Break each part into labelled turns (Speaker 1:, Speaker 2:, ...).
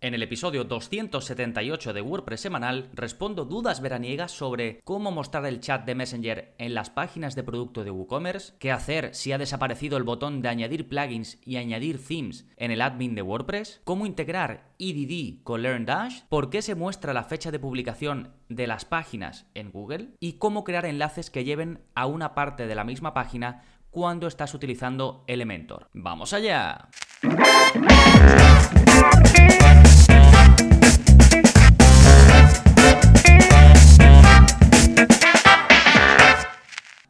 Speaker 1: En el episodio 278 de WordPress semanal respondo dudas veraniegas sobre cómo mostrar el chat de Messenger en las páginas de producto de WooCommerce, qué hacer si ha desaparecido el botón de añadir plugins y añadir themes en el admin de WordPress, cómo integrar EDD con LearnDash, por qué se muestra la fecha de publicación de las páginas en Google y cómo crear enlaces que lleven a una parte de la misma página cuando estás utilizando Elementor. ¡Vamos allá!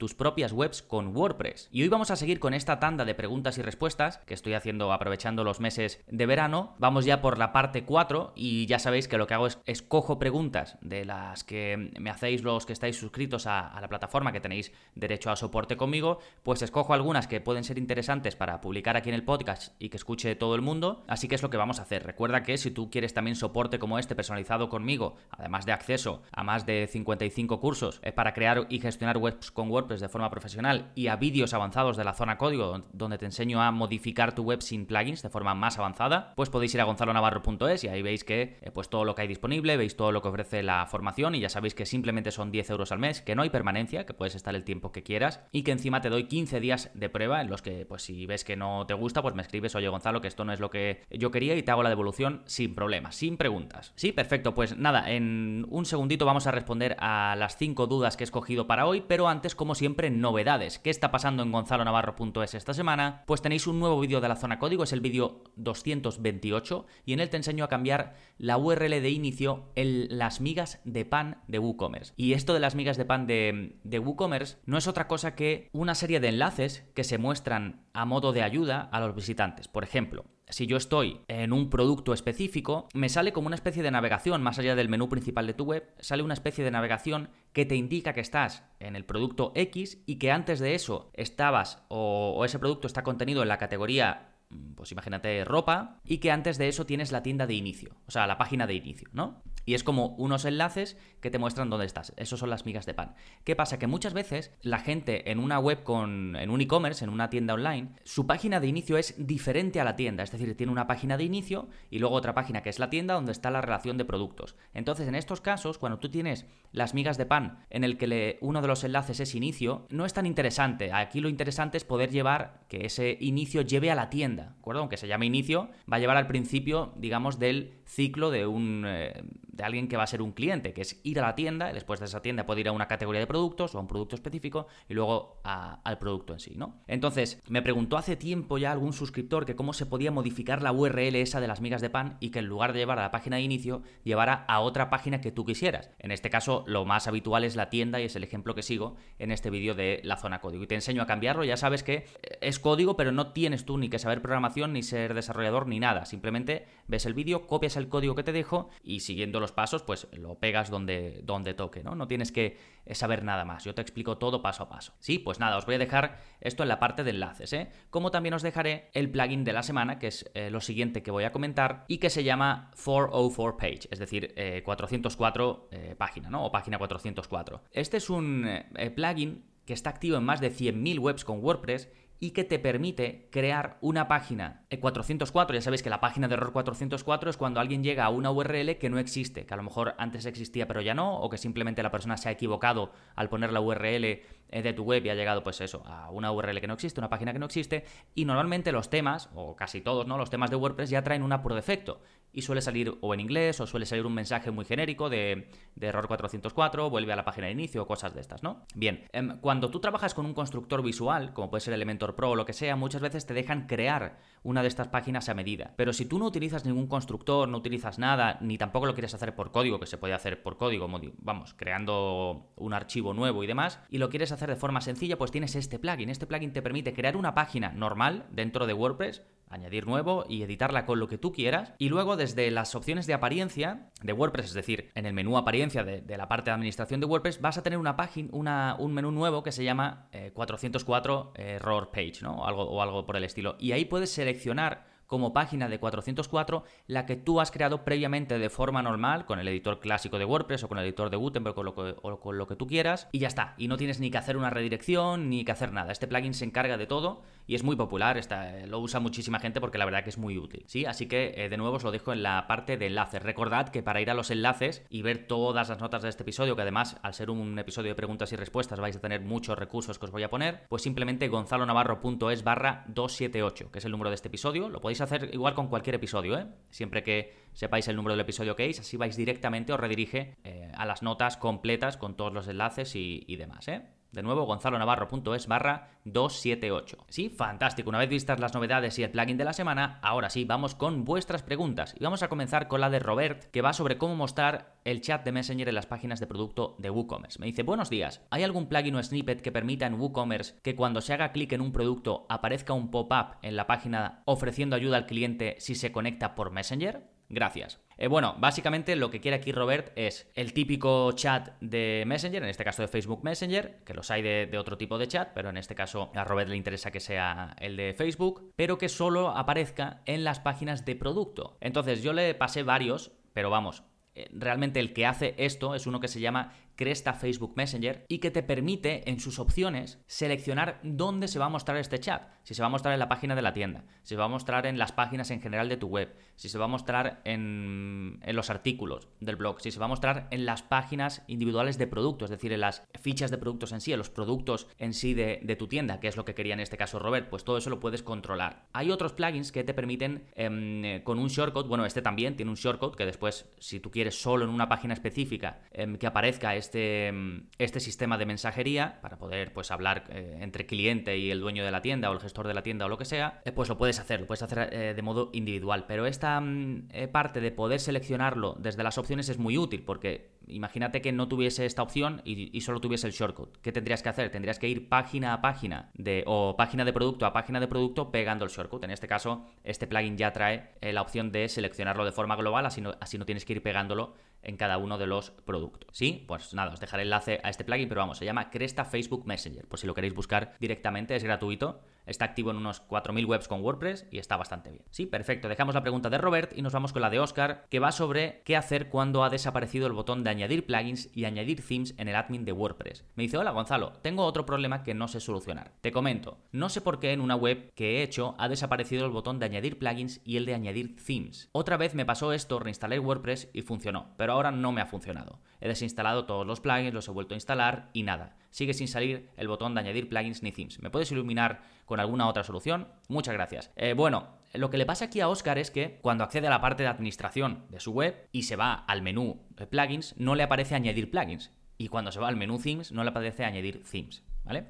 Speaker 1: tus propias webs con WordPress. Y hoy vamos a seguir con esta tanda de preguntas y respuestas que estoy haciendo aprovechando los meses de verano. Vamos ya por la parte 4 y ya sabéis que lo que hago es escojo preguntas de las que me hacéis los que estáis suscritos a, la plataforma que tenéis derecho a soporte conmigo, pues escojo algunas que pueden ser interesantes para publicar aquí en el podcast y que escuche todo el mundo. Así que es lo que vamos a hacer. Recuerda que si tú quieres también soporte como este personalizado conmigo, además de acceso a más de 55 cursos para crear y gestionar webs con WordPress, de forma profesional y a vídeos avanzados de la zona código donde te enseño a modificar tu web sin plugins de forma más avanzada, pues podéis ir a gonzalonavarro.es y ahí veis que eh, pues todo lo que hay disponible, veis todo lo que ofrece la formación y ya sabéis que simplemente son 10 euros al mes, que no hay permanencia, que puedes estar el tiempo que quieras y que encima te doy 15 días de prueba en los que pues si ves que no te gusta pues me escribes, oye Gonzalo, que esto no es lo que yo quería y te hago la devolución sin problemas, sin preguntas. Sí, perfecto, pues nada, en un segundito vamos a responder a las 5 dudas que he escogido para hoy, pero antes como siempre novedades. ¿Qué está pasando en gonzalonavarro.es esta semana? Pues tenéis un nuevo vídeo de la zona código, es el vídeo 228 y en él te enseño a cambiar la URL de inicio en las migas de pan de WooCommerce. Y esto de las migas de pan de, WooCommerce no es otra cosa que una serie de enlaces que se muestran a modo de ayuda a los visitantes. Por ejemplo, si yo estoy en un producto específico, me sale como una especie de navegación, más allá del menú principal de tu web, sale una especie de navegación que te indica que estás en el producto X y que antes de eso estabas o, ese producto está contenido en la categoría pues imagínate ropa, y que antes de eso tienes la tienda de inicio, o sea, la página de inicio, ¿no? Y es como unos enlaces que te muestran dónde estás. Esos son las migas de pan. ¿Qué pasa? Que muchas veces la gente en una web con. en un e-commerce, en una tienda online, su página de inicio es diferente a la tienda. Es decir, tiene una página de inicio y luego otra página que es la tienda donde está la relación de productos. Entonces, en estos casos, cuando tú tienes las migas de pan en el que uno de los enlaces es inicio, no es tan interesante. Aquí lo interesante es poder llevar que ese inicio lleve a la tienda. ¿De acuerdo? Aunque se llame inicio, va a llevar al principio, digamos, del ciclo de un. Eh, de alguien que va a ser un cliente, que es ir a la tienda, y después de esa tienda puede ir a una categoría de productos o a un producto específico y luego al producto en sí, ¿no? Entonces, me preguntó hace tiempo ya algún suscriptor que cómo se podía modificar la URL esa de las migas de pan y que en lugar de llevar a la página de inicio, llevara a otra página que tú quisieras. En este caso, lo más habitual es la tienda y es el ejemplo que sigo en este vídeo de la zona código. Y te enseño a cambiarlo, ya sabes que es código, pero no tienes tú ni que saber programación, ni ser desarrollador, ni nada. Simplemente ves el vídeo, copias el código que te dejo y siguiendo los pasos, pues lo pegas donde, donde toque, ¿no? No tienes que saber nada más. Yo te explico todo paso a paso. Sí, pues nada, os voy a dejar esto en la parte de enlaces, ¿eh? Como también os dejaré el plugin de la semana, que es eh, lo siguiente que voy a comentar, y que se llama 404 page, es decir, 404 eh, página, ¿no? O página 404. Este es un plugin que está activo en más de 100.000 webs con WordPress y que te permite crear una página 404. Ya sabéis que la página de error 404 es cuando alguien llega a una URL que no existe, que a lo mejor antes existía pero ya no, o que simplemente la persona se ha equivocado al poner la URL de tu web y ha llegado pues eso, a una URL que no existe, una página que no existe, y normalmente los temas, o casi todos, ¿no? Los temas de WordPress ya traen una por defecto y suele salir o en inglés o suele salir un mensaje muy genérico de, error 404, vuelve a la página de inicio o cosas de estas, ¿no? Bien, em, cuando tú trabajas con un constructor visual, como puede ser Elementor Pro o lo que sea, muchas veces te dejan crear una de estas páginas a medida. Pero si tú no utilizas ningún constructor, no utilizas nada, ni tampoco lo quieres hacer por código, que se puede hacer por código, vamos, creando un archivo nuevo y demás, y lo quieres hacer de forma sencilla, pues tienes este plugin. Este plugin te permite crear una página normal dentro de WordPress, añadir nuevo y editarla con lo que tú quieras. Y luego desde las opciones de apariencia de WordPress, es decir, en el menú apariencia de, la parte de administración de WordPress, vas a tener una página, un menú nuevo que se llama 404 eh, Error Page, ¿no? O algo, o algo por el estilo. Y ahí puedes seleccionar como página de 404 la que tú has creado previamente de forma normal con el editor clásico de WordPress o con el editor de Gutenberg o, con lo que tú quieras y ya está. Y no tienes ni que hacer una redirección ni que hacer nada. Este plugin se encarga de todo y es muy popular, está, lo usa muchísima gente porque la verdad que es muy útil. ¿sí? Así que eh, de nuevo os lo dejo en la parte de enlaces. Recordad que para ir a los enlaces y ver todas las notas de este episodio, que además al ser un episodio de preguntas y respuestas vais a tener muchos recursos que os voy a poner, pues simplemente gonzalonavarro.es barra 278, que es el número de este episodio. Lo podéis hacer igual con cualquier episodio, ¿eh? siempre que sepáis el número del episodio que es, así vais directamente, os redirige eh, a las notas completas con todos los enlaces y, y demás. ¿eh? De nuevo, gonzalonavarro.es barra 278. Sí, fantástico. Una vez vistas las novedades y el plugin de la semana, ahora sí, vamos con vuestras preguntas. Y vamos a comenzar con la de Robert, que va sobre cómo mostrar el chat de Messenger en las páginas de producto de WooCommerce. Me dice, buenos días, ¿hay algún plugin o snippet que permita en WooCommerce que cuando se haga clic en un producto aparezca un pop-up en la página ofreciendo ayuda al cliente si se conecta por Messenger? Gracias. Eh, bueno, básicamente lo que quiere aquí Robert es el típico chat de Messenger, en este caso de Facebook Messenger, que los hay de, de, otro tipo de chat, pero en este caso a Robert le interesa que sea el de Facebook, pero que solo aparezca en las páginas de producto. Entonces yo le pasé varios, pero vamos, eh, realmente el que hace esto es uno que se llama Cresta Facebook Messenger y que te permite en sus opciones seleccionar dónde se va a mostrar este chat. Si se va a mostrar en la página de la tienda, si se va a mostrar en las páginas en general de tu web, si se va a mostrar en, los artículos del blog, si se va a mostrar en las páginas individuales de productos, es decir, en las fichas de productos en sí, en los productos en sí de, tu tienda, que es lo que quería en este caso Robert, pues todo eso lo puedes controlar. Hay otros plugins que te permiten eh, con un shortcode, bueno, este también tiene un shortcode que después, si tú quieres solo en una página específica eh, que aparezca este este, este sistema de mensajería para poder pues hablar eh, entre cliente y el dueño de la tienda o el gestor de la tienda o lo que sea, eh, pues lo puedes hacer, lo puedes hacer eh, de modo individual. Pero esta mm, parte de poder seleccionarlo desde las opciones es muy útil porque imagínate que no tuviese esta opción y, y, solo tuviese el shortcut. ¿Qué tendrías que hacer? Tendrías que ir página a página de, o página de producto a página de producto pegando el shortcut. En este caso, este plugin ya trae la opción de seleccionarlo de forma global, así no, así no tienes que ir pegándolo en cada uno de los productos. ¿Sí? Pues nada, os dejaré enlace a este plugin, pero vamos, se llama Cresta Facebook Messenger. Por si lo queréis buscar directamente, es gratuito. Está activo en unos 4.000 webs con WordPress y está bastante bien. Sí, perfecto. Dejamos la pregunta de Robert y nos vamos con la de Oscar, que va sobre qué hacer cuando ha desaparecido el botón de añadir plugins y añadir themes en el admin de WordPress. Me dice, hola Gonzalo, tengo otro problema que no sé solucionar. Te comento, no sé por qué en una web que he hecho ha desaparecido el botón de añadir plugins y el de añadir themes. Otra vez me pasó esto, reinstalé WordPress y funcionó, pero ahora no me ha funcionado. He desinstalado todos los plugins, los he vuelto a instalar y nada. Sigue sin salir el botón de añadir plugins ni themes. ¿Me puedes iluminar con alguna otra solución? Muchas gracias. Eh, bueno, lo que le pasa aquí a Oscar es que cuando accede a la parte de administración de su web y se va al menú de plugins, no le aparece añadir plugins. Y cuando se va al menú themes, no le aparece añadir themes. ¿Vale?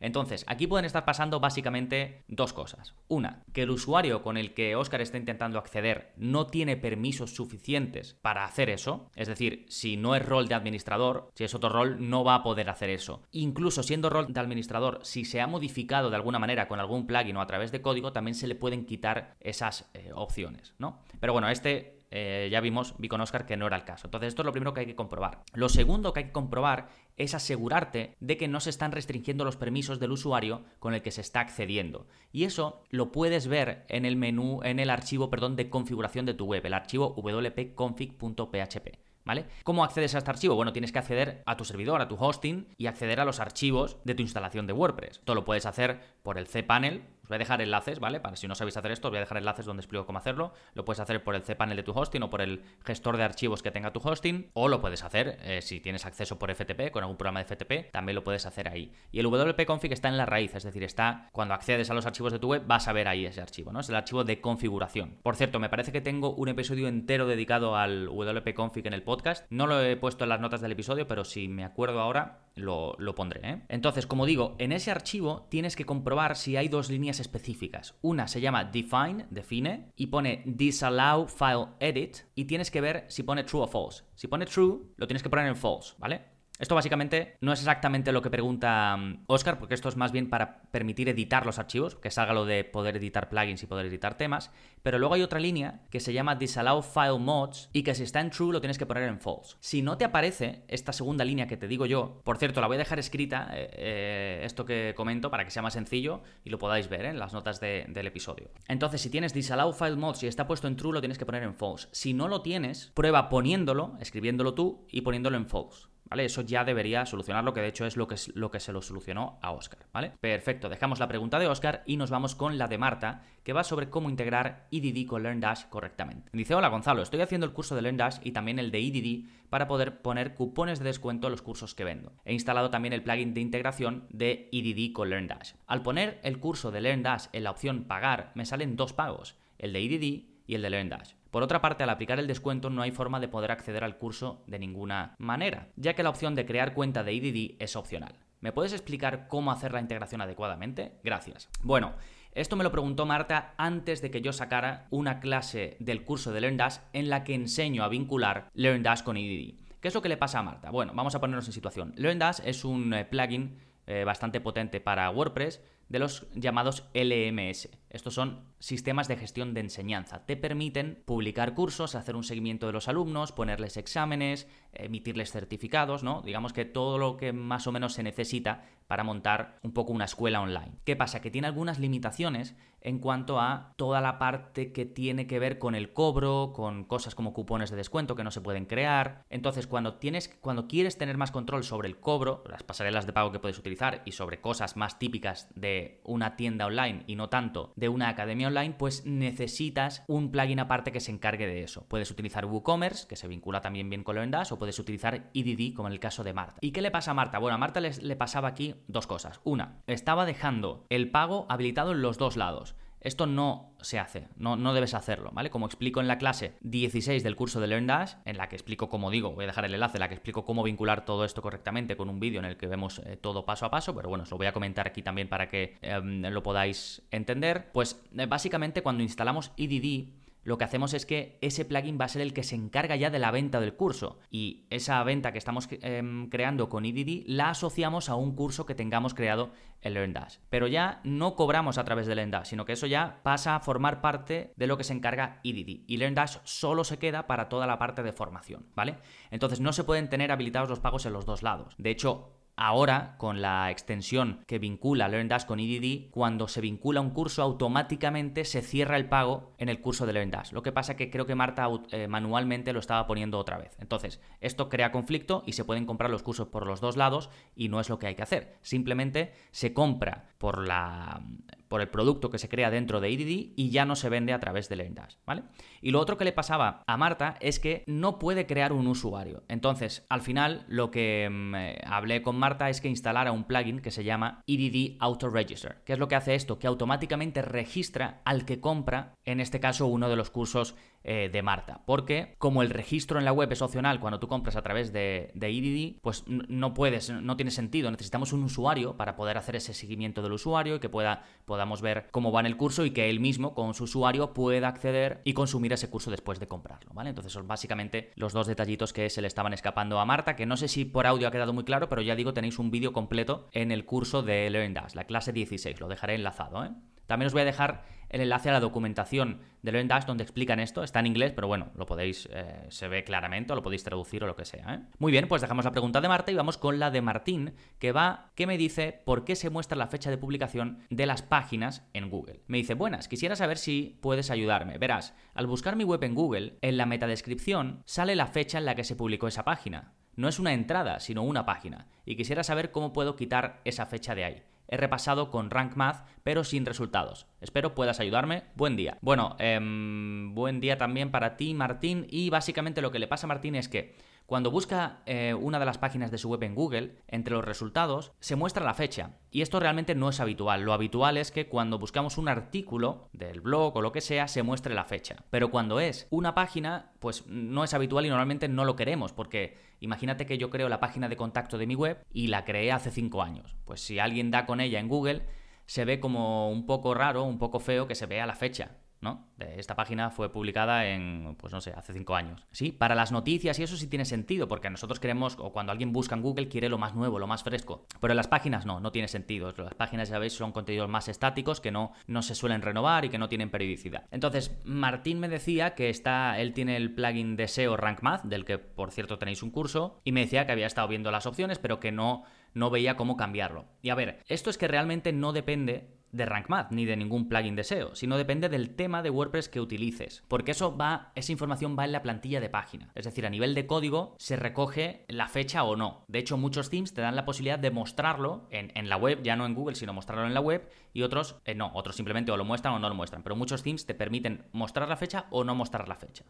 Speaker 1: Entonces, aquí pueden estar pasando básicamente dos cosas. Una, que el usuario con el que Oscar está intentando acceder no tiene permisos suficientes para hacer eso. Es decir, si no es rol de administrador, si es otro rol, no va a poder hacer eso. Incluso siendo rol de administrador, si se ha modificado de alguna manera con algún plugin o a través de código, también se le pueden quitar esas eh, opciones, ¿no? Pero bueno, este eh, ya vimos, vi con Oscar que no era el caso. Entonces, esto es lo primero que hay que comprobar. Lo segundo que hay que comprobar es asegurarte de que no se están restringiendo los permisos del usuario con el que se está accediendo. Y eso lo puedes ver en el menú, en el archivo, perdón, de configuración de tu web, el archivo wp-config.php. ¿Vale? ¿Cómo accedes a este archivo? Bueno, tienes que acceder a tu servidor, a tu hosting y acceder a los archivos de tu instalación de WordPress. Esto lo puedes hacer por el cPanel, voy a dejar enlaces, ¿vale? Para si no sabéis hacer esto, os voy a dejar enlaces donde explico cómo hacerlo. Lo puedes hacer por el cPanel de tu hosting o por el gestor de archivos que tenga tu hosting, o lo puedes hacer eh, si tienes acceso por FTP, con algún programa de FTP, también lo puedes hacer ahí. Y el wp-config está en la raíz, es decir, está cuando accedes a los archivos de tu web, vas a ver ahí ese archivo, ¿no? Es el archivo de configuración. Por cierto, me parece que tengo un episodio entero dedicado al wp-config en el podcast. No lo he puesto en las notas del episodio, pero si me acuerdo ahora, lo, lo pondré. ¿eh? Entonces, como digo, en ese archivo tienes que comprobar si hay dos líneas específicas. Una se llama define, define, y pone disallow file edit, y tienes que ver si pone true o false. Si pone true, lo tienes que poner en false, ¿vale? Esto básicamente no es exactamente lo que pregunta Oscar, porque esto es más bien para permitir editar los archivos, que salga lo de poder editar plugins y poder editar temas, pero luego hay otra línea que se llama disallow file mods y que si está en true lo tienes que poner en false. Si no te aparece esta segunda línea que te digo yo, por cierto, la voy a dejar escrita, eh, eh, esto que comento, para que sea más sencillo y lo podáis ver en las notas del episodio. Entonces, si tienes disallow file mods y está puesto en true, lo tienes que poner en false. Si no lo tienes, prueba poniéndolo, escribiéndolo tú y poniéndolo en false. ¿Vale? Eso ya debería solucionarlo, que de hecho es lo que, es lo que se lo solucionó a Oscar, ¿vale? Perfecto, dejamos la pregunta de Oscar y nos vamos con la de Marta, que va sobre cómo integrar EDD con LearnDash correctamente. Dice, hola Gonzalo, estoy haciendo el curso de LearnDash y también el de EDD para poder poner cupones de descuento a los cursos que vendo. He instalado también el plugin de integración de EDD con LearnDash. Al poner el curso de LearnDash en la opción pagar, me salen dos pagos, el de EDD y el de LearnDash. Por otra parte, al aplicar el descuento no hay forma de poder acceder al curso de ninguna manera, ya que la opción de crear cuenta de EDD es opcional. ¿Me puedes explicar cómo hacer la integración adecuadamente? Gracias. Bueno, esto me lo preguntó Marta antes de que yo sacara una clase del curso de LearnDash en la que enseño a vincular LearnDash con EDD. ¿Qué es lo que le pasa a Marta? Bueno, vamos a ponernos en situación. LearnDash es un eh, plugin eh, bastante potente para WordPress de los llamados LMS. Estos son sistemas de gestión de enseñanza. Te permiten publicar cursos, hacer un seguimiento de los alumnos, ponerles exámenes, emitirles certificados, ¿no? Digamos que todo lo que más o menos se necesita para montar un poco una escuela online. ¿Qué pasa? Que tiene algunas limitaciones en cuanto a toda la parte que tiene que ver con el cobro, con cosas como cupones de descuento que no se pueden crear. Entonces, cuando tienes cuando quieres tener más control sobre el cobro, las pasarelas de pago que puedes utilizar y sobre cosas más típicas de una tienda online y no tanto de una academia online, pues necesitas un plugin aparte que se encargue de eso. Puedes utilizar WooCommerce, que se vincula también bien con LearnDash, o puedes utilizar EDD, como en el caso de Marta. ¿Y qué le pasa a Marta? Bueno, a Marta le pasaba aquí dos cosas. Una, estaba dejando el pago habilitado en los dos lados. Esto no se hace, no, no, debes hacerlo, ¿vale? Como explico en la clase 16 del curso de LearnDash, en la que explico, como digo, voy a dejar el enlace, en la que explico cómo vincular todo esto correctamente con un vídeo en el que vemos eh, todo paso a paso, pero bueno, os lo voy a comentar aquí también para que em, lo podáis entender. Pues eh, básicamente cuando instalamos EDD, lo que hacemos es que ese plugin va a ser el que se encarga ya de la venta del curso y esa venta que estamos em, creando con EDD la asociamos a un curso que tengamos creado en LearnDash. Pero ya no cobramos a través de LearnDash, sino que eso ya pasa a formar parte de lo que se encarga EDD y LearnDash solo se queda para toda la parte de formación, ¿vale? Entonces no se pueden tener habilitados los pagos en los dos lados. De hecho, Ahora, con la extensión que vincula LearnDash con EDD, cuando se vincula un curso, automáticamente se cierra el pago en el curso de LearnDash. Lo que pasa que creo que Marta eh, manualmente lo estaba poniendo otra vez. Entonces, esto crea conflicto y se pueden comprar los cursos por los dos lados y no es lo que hay que hacer. Simplemente se compra por la por el producto que se crea dentro de EDD y ya no se vende a través de LearnDash, ¿vale? Y lo otro que le pasaba a Marta es que no puede crear un usuario. Entonces, al final, lo que mm, eh, hablé con Marta es que instalara un plugin que se llama EDD Auto Register. ¿Qué es lo que hace esto? Que automáticamente registra al que compra, en este caso, uno de los cursos eh, de Marta. Porque como el registro en la web es opcional cuando tú compras a través de, de EDD, pues no puedes, no tiene sentido. Necesitamos un usuario para poder hacer ese seguimiento del usuario y que pueda, podamos ver cómo va en el curso y que él mismo con su usuario pueda acceder y consumir ese curso después de comprarlo. ¿vale? Entonces son básicamente los dos detallitos que se le estaban escapando a Marta, que no sé si por audio ha quedado muy claro, pero ya digo, tenéis un vídeo completo en el curso de LearnDash, la clase 16, lo dejaré enlazado. ¿eh? También os voy a dejar el enlace a la documentación de LearnDash donde explican esto. Está en inglés, pero bueno, lo podéis, eh, se ve claramente o lo podéis traducir o lo que sea. ¿eh? Muy bien, pues dejamos la pregunta de Marta y vamos con la de Martín, que va, que me dice por qué se muestra la fecha de publicación de las páginas en Google. Me dice, buenas, quisiera saber si puedes ayudarme. Verás, al buscar mi web en Google, en la metadescripción sale la fecha en la que se publicó esa página. No es una entrada, sino una página. Y quisiera saber cómo puedo quitar esa fecha de ahí he repasado con Rank Math, pero sin resultados. Espero puedas ayudarme. Buen día. Bueno, em, buen día también para ti, Martín. Y básicamente lo que le pasa a Martín es que cuando busca eh, una de las páginas de su web en Google, entre los resultados se muestra la fecha. Y esto realmente no es habitual. Lo habitual es que cuando buscamos un artículo del blog o lo que sea, se muestre la fecha. Pero cuando es una página, pues no es habitual y normalmente no lo queremos, porque imagínate que yo creo la página de contacto de mi web y la creé hace 5 años. Pues si alguien da con ella en Google, se ve como un poco raro, un poco feo que se vea la fecha ¿no? Esta página fue publicada en, pues no sé, hace cinco años. Sí, para las noticias y eso sí tiene sentido, porque nosotros queremos, o cuando alguien busca en Google, quiere lo más nuevo, lo más fresco. Pero en las páginas no, no tiene sentido. Las páginas, ya veis, son contenidos más estáticos que no, no se suelen renovar y que no tienen periodicidad. Entonces, Martín me decía que está, él tiene el plugin de SEO Rank Math, del que por cierto tenéis un curso, y me decía que había estado viendo las opciones, pero que no, no veía cómo cambiarlo. Y a ver, esto es que realmente no depende de Rank Math ni de ningún plugin de SEO, sino depende del tema de WordPress que utilices, porque eso va, esa información va en la plantilla de página. Es decir, a nivel de código se recoge la fecha o no. De hecho, muchos themes te dan la posibilidad de mostrarlo en, la web, ya no en Google, sino mostrarlo en la web, y otros eh, no, otros simplemente o lo muestran o no lo muestran. Pero muchos themes te permiten mostrar la fecha o no mostrar la fecha.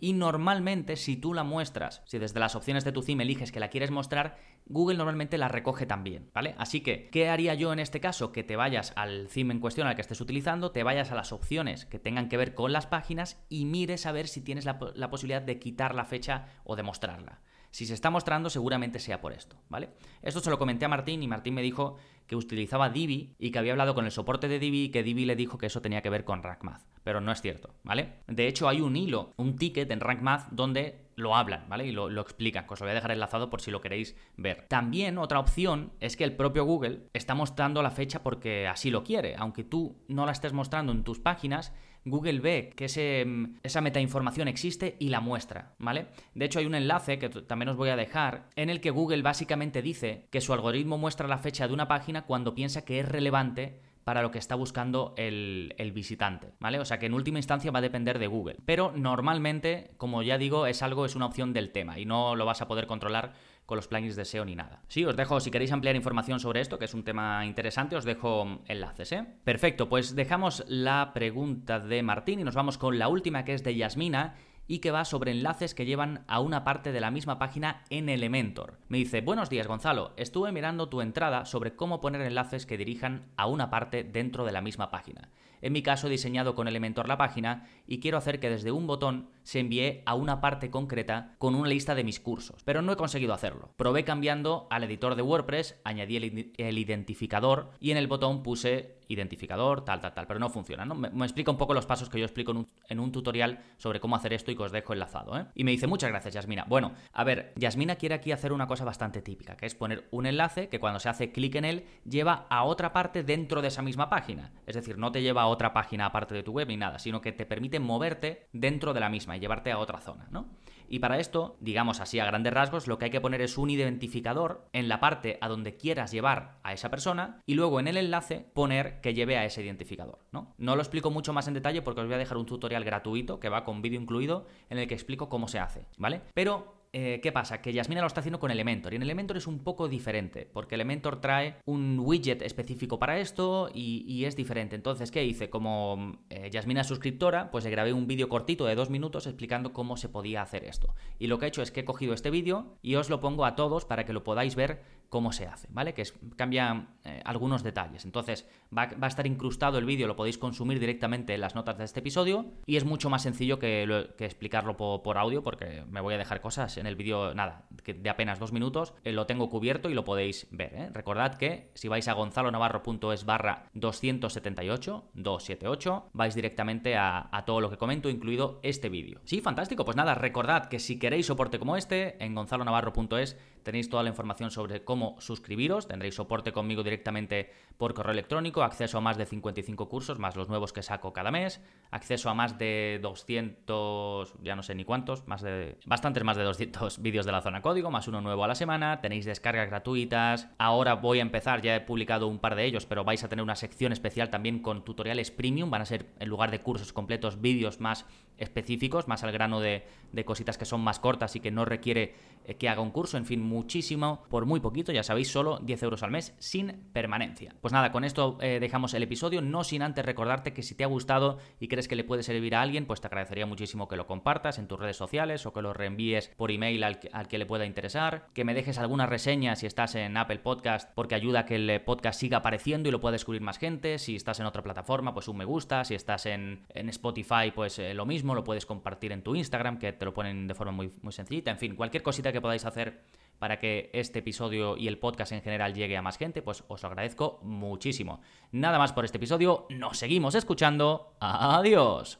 Speaker 1: Y normalmente, si tú la muestras, si desde las opciones de tu theme eliges que la quieres mostrar, Google normalmente la recoge también, ¿vale? Así que, ¿qué haría yo en este caso? Que te vayas al theme en cuestión al que estés utilizando, te vayas a las opciones que tengan que ver con las páginas y mires a ver si tienes la, la posibilidad de quitar la fecha o de mostrarla. Si se está mostrando, seguramente sea por esto, ¿vale? Esto se lo comenté a Martín y Martín me dijo que utilizaba Divi y que había hablado con el soporte de Divi y que Divi le dijo que eso tenía que ver con RankMath, pero no es cierto, ¿vale? De hecho, hay un hilo, un ticket en RankMath donde lo hablan, ¿vale? Y lo, lo, explican, os lo voy a dejar enlazado por si lo queréis ver. También otra opción es que el propio Google está mostrando la fecha porque así lo quiere, aunque tú no la estés mostrando en tus páginas, Google ve que ese, mm, esa metainformación existe y la muestra, ¿vale? De hecho, hay un enlace que también os voy a dejar en el que Google básicamente dice que su algoritmo muestra la fecha de una página cuando piensa que es relevante para lo que está buscando el, el, visitante, ¿vale? O sea que en última instancia va a depender de Google. Pero normalmente, como ya digo, es algo, es una opción del tema y no lo vas a poder controlar con los plugins de SEO ni nada. Sí, os dejo, si queréis ampliar información sobre esto, que es un tema interesante, os dejo enlaces, ¿eh? Perfecto, pues dejamos la pregunta de Martín y nos vamos con la última que es de Yasmina y que va sobre enlaces que llevan a una parte de la misma página en Elementor. Me dice, buenos días Gonzalo, estuve mirando tu entrada sobre cómo poner enlaces que dirijan a una parte dentro de la misma página. En mi caso he diseñado con Elementor la página y quiero hacer que desde un botón se envíe a una parte concreta con una lista de mis cursos, pero no he conseguido hacerlo. Probé cambiando al editor de WordPress, añadí el, identificador y en el botón puse identificador, tal, tal, tal, pero no funciona, ¿no? Me, explica un poco los pasos que yo explico en un, tutorial sobre cómo hacer esto y que os dejo enlazado, ¿eh? Y me dice, muchas gracias, Yasmina. Bueno, a ver, Yasmina quiere aquí hacer una cosa bastante típica, que es poner un enlace que cuando se hace clic en él lleva a otra parte dentro de esa misma página. Es decir, no te lleva a otra página aparte de tu web ni nada, sino que te permite moverte dentro de la misma y llevarte a otra zona, ¿no? Y para esto, digamos así a grandes rasgos, lo que hay que poner es un identificador en la parte a donde quieras llevar a esa persona y luego en el enlace poner que lleve a ese identificador, ¿no? No lo explico mucho más en detalle porque os voy a dejar un tutorial gratuito que va con vídeo incluido en el que explico cómo se hace, ¿vale? Pero eh, ¿qué pasa? Que Yasmina lo está haciendo con Elementor y en Elementor es un poco diferente porque Elementor trae un widget específico para esto y, es diferente. Entonces, ¿qué hice? Como eh, Yasmina es suscriptora, pues le grabé un vídeo cortito de dos minutos explicando cómo se podía hacer esto. Y lo que he hecho es que he cogido este vídeo y os lo pongo a todos para que lo podáis ver cómo se hace, ¿vale? Que es, cambia eh, algunos detalles. Entonces va, a estar incrustado el vídeo, lo podéis consumir directamente en las notas de este episodio y es mucho más sencillo que, explicarlo por, audio porque me voy a dejar cosas en el vídeo, nada, que de apenas dos minutos, eh, lo tengo cubierto y lo podéis ver. ¿eh? Recordad que si vais a gonzalonavarro.es barra 278, 278, vais directamente a, a todo lo que comento, incluido este vídeo. Sí, fantástico. Pues nada, recordad que si queréis soporte como este, en gonzalonavarro.es tenéis toda la información sobre cómo suscribiros, tendréis soporte conmigo directamente por correo electrónico, acceso a más de 55 cursos, más los nuevos que saco cada mes, acceso a más de 200, ya no sé ni cuántos, más de bastantes más de 200 vídeos de la zona código, más uno nuevo a la semana, tenéis descargas gratuitas. Ahora voy a empezar, ya he publicado un par de ellos, pero vais a tener una sección especial también con tutoriales premium, van a ser en lugar de cursos completos vídeos más específicos, más al grano de, cositas que son más cortas y que no requiere eh, que haga un curso, en fin, muchísimo por muy poquito, ya sabéis, solo 10 euros al mes sin permanencia. Pues nada, con esto eh, dejamos el episodio, no sin antes recordarte que si te ha gustado y crees que le puede servir a alguien, pues te agradecería muchísimo que lo compartas en tus redes sociales o que lo reenvíes por email al que, al que le pueda interesar, que me dejes alguna reseña si estás en Apple Podcast porque ayuda a que el podcast siga apareciendo y lo pueda descubrir más gente, si estás en otra plataforma, pues un me gusta, si estás en, Spotify, pues eh, lo lo puedes compartir en tu Instagram, que te lo ponen de forma muy, muy sencillita. En fin, cualquier cosita que podáis hacer para que este episodio y el podcast en general llegue a más gente, pues os lo agradezco muchísimo. Nada más por este episodio, nos seguimos escuchando. Adiós.